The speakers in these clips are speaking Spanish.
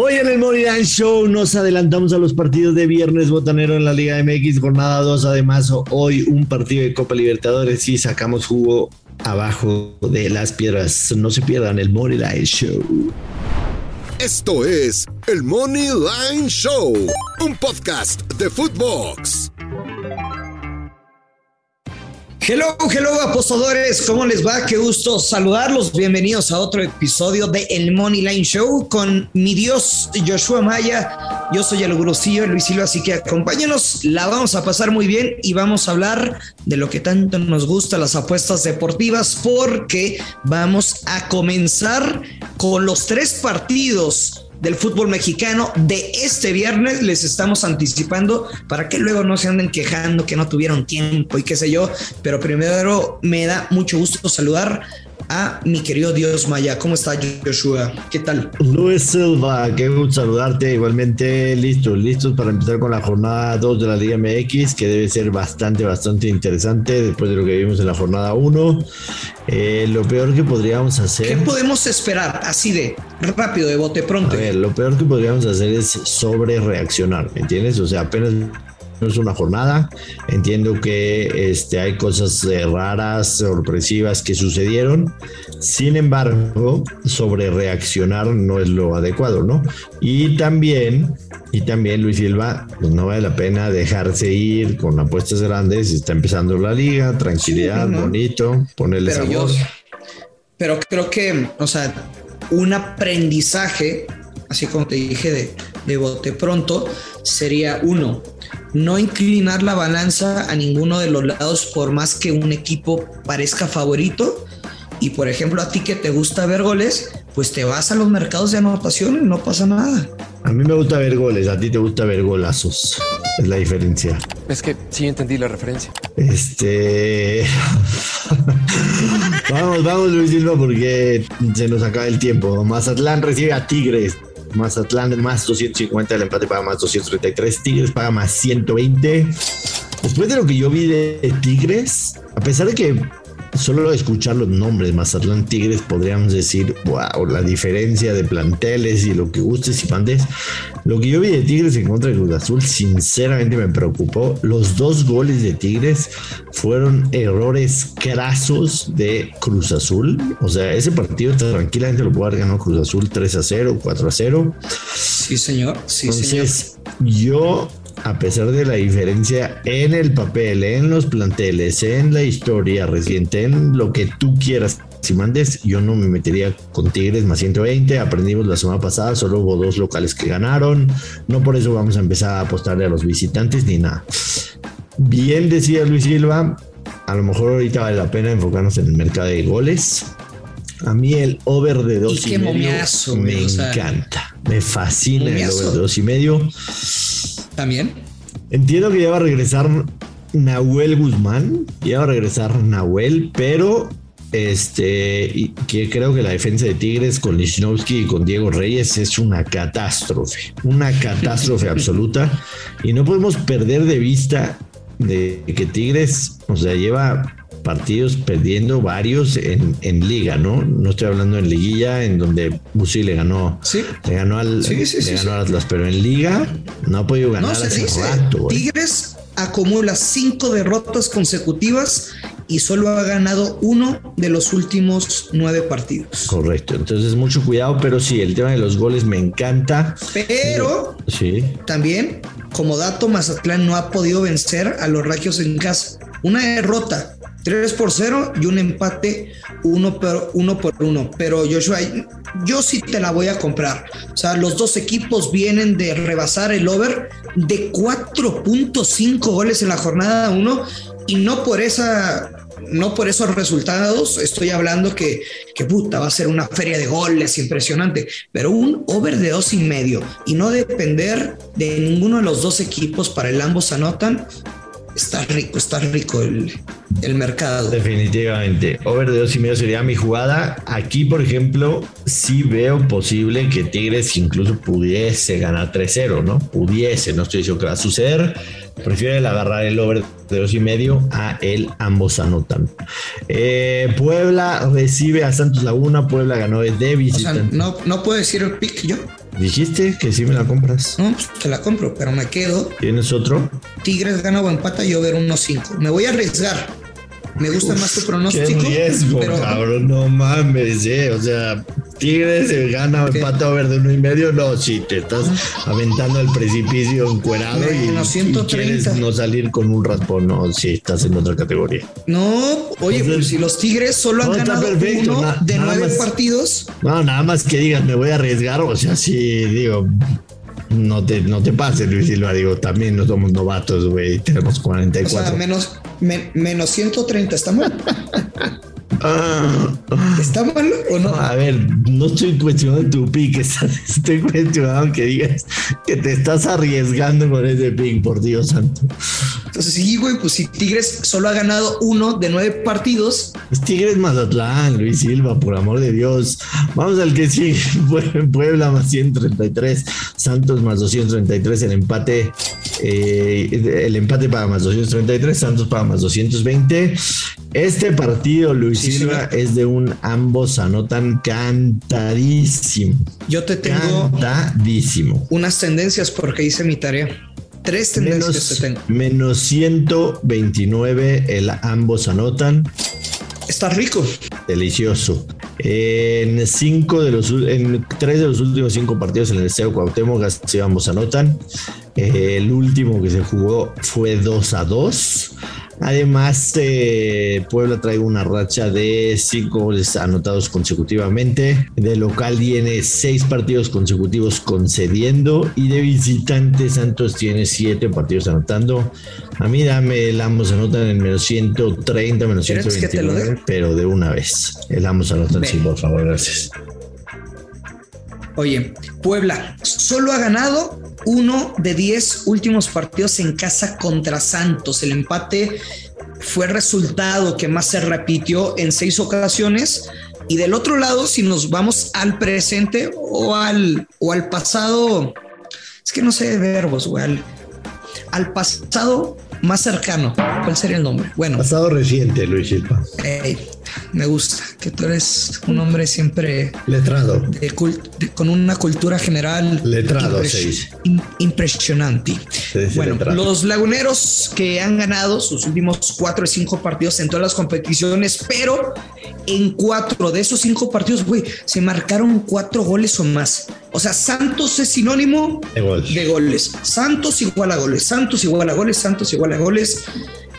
Hoy en el Moneyline Show nos adelantamos a los partidos de viernes botanero en la Liga MX, jornada 2. Además, hoy un partido de Copa Libertadores y sacamos jugo abajo de las piedras. No se pierdan el Moneyline Show. Esto es el Money Line Show, un podcast de Footbox. Hello, hello apostadores, ¿cómo les va? Qué gusto saludarlos. Bienvenidos a otro episodio de El Money Line Show con mi Dios Joshua Maya. Yo soy el Gurusillo Luis Silva, así que acompáñenos. La vamos a pasar muy bien y vamos a hablar de lo que tanto nos gusta, las apuestas deportivas, porque vamos a comenzar con los tres partidos del fútbol mexicano de este viernes. Les estamos anticipando para que luego no se anden quejando que no tuvieron tiempo y qué sé yo. Pero primero me da mucho gusto saludar a mi querido Dios Maya. ¿Cómo está Joshua? ¿Qué tal? Luis Silva, qué gusto saludarte. Igualmente, listos, listos para empezar con la jornada 2 de la Liga MX, que debe ser bastante, bastante interesante después de lo que vimos en la jornada 1. Eh, lo peor que podríamos hacer. ¿Qué podemos esperar así de rápido, de bote pronto? A ver, lo peor que podríamos hacer es sobre reaccionar, ¿me entiendes? O sea, apenas es una jornada. Entiendo que este, hay cosas eh, raras, sorpresivas que sucedieron. Sin embargo, sobre reaccionar no es lo adecuado, ¿no? Y también, y también Luis Silva, pues no vale la pena dejarse ir con apuestas grandes. Está empezando la liga, tranquilidad, bonito, ponerle pero pero creo que, o sea, un aprendizaje, así como te dije de, de bote pronto, sería uno, no inclinar la balanza a ninguno de los lados por más que un equipo parezca favorito. Y por ejemplo, a ti que te gusta ver goles, pues te vas a los mercados de anotación y no pasa nada. A mí me gusta ver goles, a ti te gusta ver golazos. Es la diferencia. Es que sí entendí la referencia. Este. vamos, vamos, Luis Silva, porque se nos acaba el tiempo. Mazatlán recibe a Tigres. Mazatlán más 250, el empate paga más 233, Tigres paga más 120. Después de lo que yo vi de Tigres, a pesar de que solo escuchar los nombres Mazatlán Tigres podríamos decir, wow, la diferencia de planteles y lo que gustes y mandes. Lo que yo vi de Tigres en contra de Cruz Azul, sinceramente me preocupó. Los dos goles de Tigres fueron errores crasos de Cruz Azul. O sea, ese partido tranquilamente lo pudo haber ganado Cruz Azul 3 a 0, 4 a 0. Sí, señor. Sí, Entonces, yo a pesar de la diferencia en el papel, en los planteles, en la historia reciente, en lo que tú quieras. Si mandes, yo no me metería con Tigres más 120. Aprendimos la semana pasada, solo hubo dos locales que ganaron. No por eso vamos a empezar a apostarle a los visitantes ni nada. Bien decía Luis Silva, a lo mejor ahorita vale la pena enfocarnos en el mercado de goles. A mí el over de dos y, medio me encanta. Me fascina el over de dos y medio. También. Entiendo que ya va a regresar Nahuel Guzmán. Ya va a regresar Nahuel, pero este, que creo que la defensa de Tigres con Lichnowsky y con Diego Reyes es una catástrofe, una catástrofe absoluta. Y no podemos perder de vista de que Tigres, o sea, lleva partidos perdiendo varios en, en, liga, ¿no? No estoy hablando en liguilla, en donde Busi le ganó, sí. le ganó al, sí, le ganó al Atlas, pero en liga no ha podido ganar no, hace dice, rato. Tigres acumula cinco derrotas consecutivas y solo ha ganado uno de los últimos nueve partidos. Correcto, entonces mucho cuidado, pero sí, el tema de los goles me encanta. Pero sí. también, como dato, Mazatlán no ha podido vencer a los Ragios en casa. Una derrota 3 por 0 y un empate 1 por 1 por 1. Pero Joshua, yo sí te la voy a comprar. O sea, los dos equipos vienen de rebasar el over de 4.5 goles en la jornada 1 y no por esa no por esos resultados estoy hablando que, que puta va a ser una feria de goles impresionante, pero un over de dos y medio y no depender de ninguno de los dos equipos para el ambos anotan, está rico, está rico el, el mercado. Definitivamente. Over de dos y medio sería mi jugada. Aquí, por ejemplo, sí veo posible que Tigres incluso pudiese ganar 3-0, ¿no? Pudiese, no estoy diciendo que va a suceder. Prefiero el agarrar el over de dos y medio a el ambos anotan. Eh, Puebla recibe a Santos Laguna. Puebla ganó de visitante. O sea, no, no puedo decir el pick yo. Dijiste que sí me la compras. No, pues te la compro, pero me quedo. ¿Tienes otro? Tigres gana o empata, yo ver 1-5. Me voy a arriesgar. Me gusta más tu pronóstico. Qué riesgo, pero cabrón, no mames, eh. O sea, Tigres se gana o ¿Qué? empata over de uno y medio. No, si te estás aventando al precipicio encuerado y, Menos y 130. quieres no salir con un raspón, no, si estás en otra categoría. No, oye, Entonces- pues si los Tigres solo han No, ganado perfecto, uno na- de nueve más. partidos. No, nada más que digas, me voy a arriesgar, o sea, sí, digo, no te, no te pases, Luis Silva, digo, también no somos novatos, güey, tenemos O 44. sea, menos, men- menos 130. ¿Está mal? Ah, ¿Está mal o no? a ver, no estoy cuestionando tu pick, estoy cuestionando que digas que te estás arriesgando con ese pick, por Dios santo. Entonces, sí, güey, pues si Tigres solo ha ganado uno de nueve partidos, Es Tigres Mazatlán, Luis Silva, por amor de Dios. Vamos al que sigue. Pue- Puebla más 133, Santos más 233, el empate, eh, el empate para más 233, Santos para más 220. Este partido, Luis Sí, Silva, es de un ambos anotan cantadísimo. yo te tengo Cantadísimo. unas tendencias porque hice mi tarea. Tres tendencias te Menos, tengo. menos 129, el ambos anotan. Está rico. Delicioso. En cinco de los en tres de los últimos cinco partidos en el Estadio Cuauhtémoc ambos anotan. Eh, el último que se jugó fue 2 a 2. Además, eh, Puebla trae una racha de cinco goles anotados consecutivamente. De local tiene seis partidos consecutivos concediendo. Y de visitante, Santos tiene siete partidos anotando. A mí dame el ambos anotan en menos 130, menos ¿Quieres que te lo 129, dé? pero de una vez. El ambos anotan, Ve. sí, por favor, gracias. Oye, Puebla solo ha ganado uno de diez últimos partidos en casa contra Santos. El empate fue el resultado que más se repitió en seis ocasiones. Y del otro lado, si nos vamos al presente o al, o al pasado, es que no sé de verbos, güey, al, al pasado más cercano. ¿Cuál sería el nombre? Bueno, Pasado reciente, Luis Silva. Me gusta que tú eres un hombre siempre Letrado. de cult- de- con una cultura general Letrado, impres- im- impresionante. Bueno, letrado. los laguneros que han ganado sus últimos cuatro o cinco partidos en todas las competiciones, pero en cuatro de esos cinco partidos, güey, se marcaron cuatro goles o más. O sea, Santos es sinónimo De gol. de goles. Santos igual a goles, Santos igual a goles, Santos igual a goles.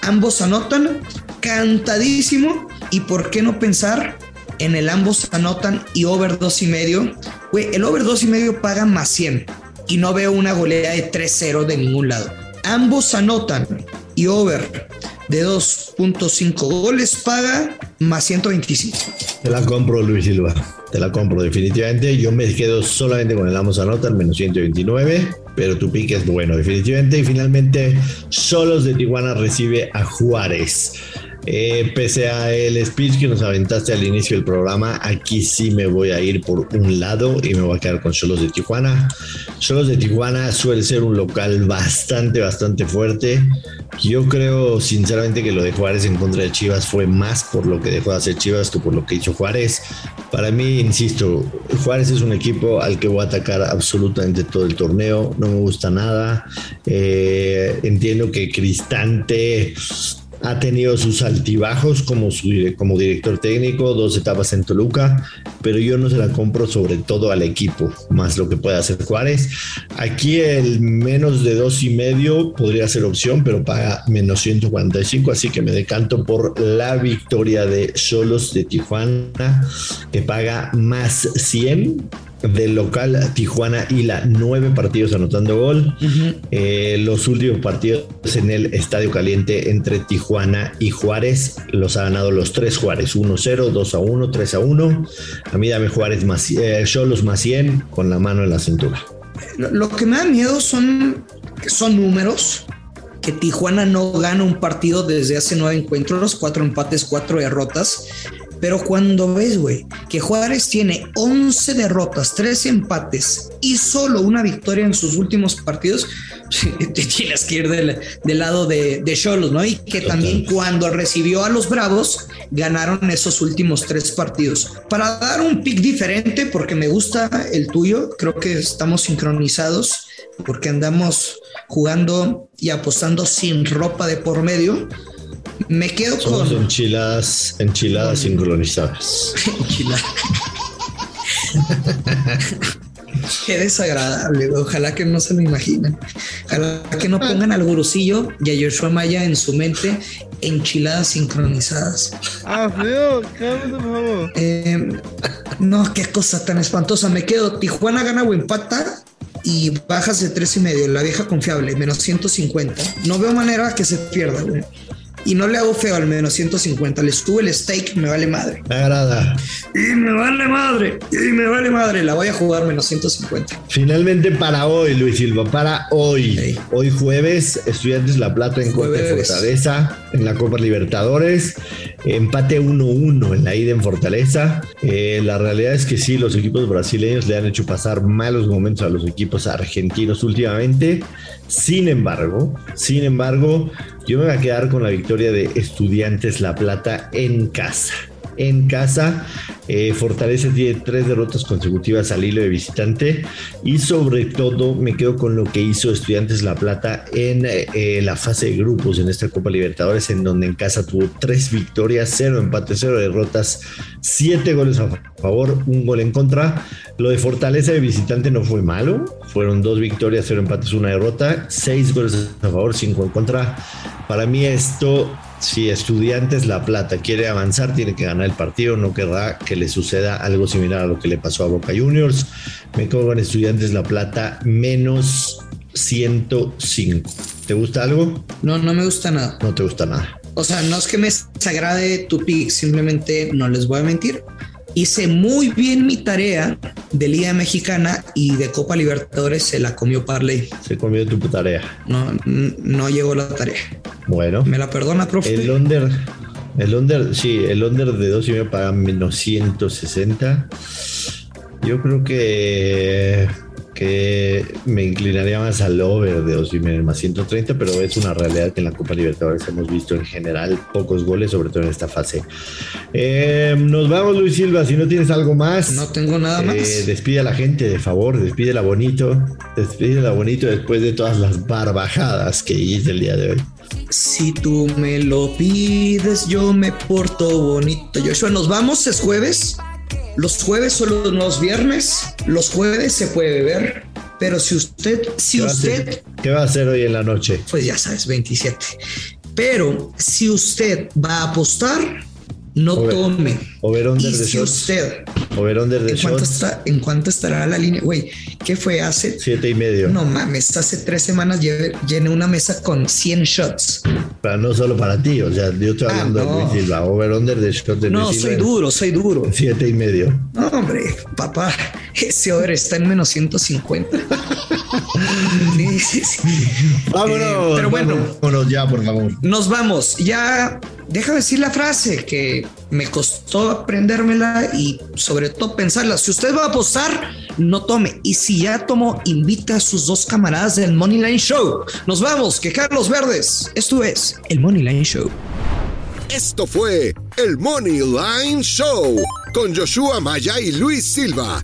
Ambos anotan cantadísimo. ¿Y por qué no pensar en el ambos anotan y over dos y medio? Güey, el over dos y medio paga más 100 y no veo una goleada de 3-0 de ningún lado. Ambos anotan y over de 2.5 goles paga más 125. Te la compro, Luis Silva. Te la compro definitivamente. Yo me quedo solamente con el Amos Anotan, menos 129. Pero tu pick es bueno, definitivamente. Y finalmente, Solos de Tijuana recibe a Juárez. Eh, pese a el speech que nos aventaste al inicio del programa, aquí sí me voy a ir por un lado y me voy a quedar con Solos de Tijuana. Solos de Tijuana suele ser un local bastante, bastante fuerte. Yo creo sinceramente que lo de Juárez en contra de Chivas fue más por lo que dejó de hacer Chivas que por lo que hizo Juárez. Para mí, insisto, Juárez es un equipo al que voy a atacar absolutamente todo el torneo. No me gusta nada. Eh, entiendo que Cristante ha tenido sus altibajos como, su, como director técnico, dos etapas en Toluca, pero yo no se la compro sobre todo al equipo, más lo que puede hacer Juárez. Aquí el menos de dos y medio podría ser opción, pero paga menos 145, así que me decanto por la victoria de Solos de Tijuana, que paga más 100 del local Tijuana y la nueve partidos anotando gol. Eh, los últimos partidos en el Estadio Caliente entre Tijuana y Juárez los ha ganado los tres Juárez: 1-0, 2-1, 3-1. A mí dame Juárez más, eh, Cholos más 100 con la mano en la cintura. Lo, lo que me da miedo son, son números. Que Tijuana no gana un partido desde hace nueve encuentros, cuatro empates, cuatro derrotas. Pero cuando ves, güey, que Juárez tiene 11 derrotas, 3 empates y solo una victoria en sus últimos partidos, te tienes que ir del, lado de Cholos, ¿no? Y que también cuando recibió a los Bravos, ganaron esos últimos tres partidos. Para dar un pick diferente, porque me gusta el tuyo, creo que estamos sincronizados, porque andamos jugando y apostando sin ropa de por medio. Me quedo Somos con. Enchiladas, enchiladas sincronizadas. enchiladas. Qué desagradable, ojalá que no se lo imaginen. Ojalá que no pongan al gurusillo y a Joshua Maya en su mente enchiladas sincronizadas. Ah, feo, por eh, no, qué cosa tan espantosa. Me quedo. Tijuana gana o empata y bajas de tres y medio. La vieja confiable, menos 150. No veo manera que se pierda, güey y no le hago feo al menos 150, le subo el steak, me vale madre. Me agrada. Y me vale madre, y me vale madre, la voy a jugar menos 150. Finalmente para hoy, Luis Silva, para hoy. Hoy jueves, Estudiantes La Plata en de Fortaleza en la Copa Libertadores. Empate 1-1 en la ida en Fortaleza. Eh, la realidad es que sí, los equipos brasileños le han hecho pasar malos momentos a los equipos argentinos últimamente. Sin embargo, sin embargo, yo me voy a quedar con la victoria de Estudiantes La Plata en casa en casa. Eh, Fortaleza tiene tres derrotas consecutivas al hilo de visitante y sobre todo me quedo con lo que hizo Estudiantes La Plata en eh, la fase de grupos en esta Copa Libertadores en donde en casa tuvo tres victorias, cero empates, cero derrotas, siete goles a favor, un gol en contra. Lo de Fortaleza de visitante no fue malo, fueron dos victorias, cero empates, una derrota, seis goles a favor, cinco en contra. Para mí esto si Estudiantes La Plata quiere avanzar, tiene que ganar el partido. No querrá que le suceda algo similar a lo que le pasó a Boca Juniors. Me quedo con Estudiantes La Plata menos 105. ¿Te gusta algo? No, no me gusta nada. No te gusta nada. O sea, no es que me desagrade tu pick, simplemente no les voy a mentir hice muy bien mi tarea de Liga Mexicana y de Copa Libertadores se la comió Parley. Se comió tu tarea. No, no llegó la tarea. Bueno. ¿Me la perdona, profe? El under, el under, sí, el under de dos y me paga menos 160. Yo creo que que me inclinaría más al over de Osimhen más 130, pero es una realidad que en la Copa Libertadores hemos visto en general pocos goles, sobre todo en esta fase. Eh, nos vamos, Luis Silva, si no tienes algo más. No tengo nada más. Eh, despide a la gente, de favor, despídela bonito, despídela bonito después de todas las barbajadas que hice el día de hoy. Si tú me lo pides, yo me porto bonito. Joshua, nos vamos, es jueves. Los jueves son los viernes, los jueves se puede beber, pero si usted, si usted... ¿Qué va a hacer hoy en la noche? Pues ya sabes, 27. Pero si usted va a apostar, no tome. Over under y de si usted. Over under de ¿En cuánto, está, ¿En cuánto estará la línea? Güey, ¿qué fue hace? Siete y medio. No mames, hace tres semanas llené una mesa con 100 shots. Pero no solo para ti, o sea, yo estoy ah, hablando de Luis Silva. Over under de shots de No, soy duro, soy duro. Siete y medio. No, hombre, papá, ese over está en menos 150. sí, sí, sí. Vámonos. Eh, pero bueno, vámonos ya, por favor. Nos vamos. Ya deja decir la frase que me costó aprendérmela y sobre todo pensarla. Si usted va a apostar, no tome. Y si ya tomó, invita a sus dos camaradas del Money Line Show. Nos vamos, que Carlos Verdes. Esto es el Money Line Show. Esto fue el Money Line Show con Joshua Maya y Luis Silva,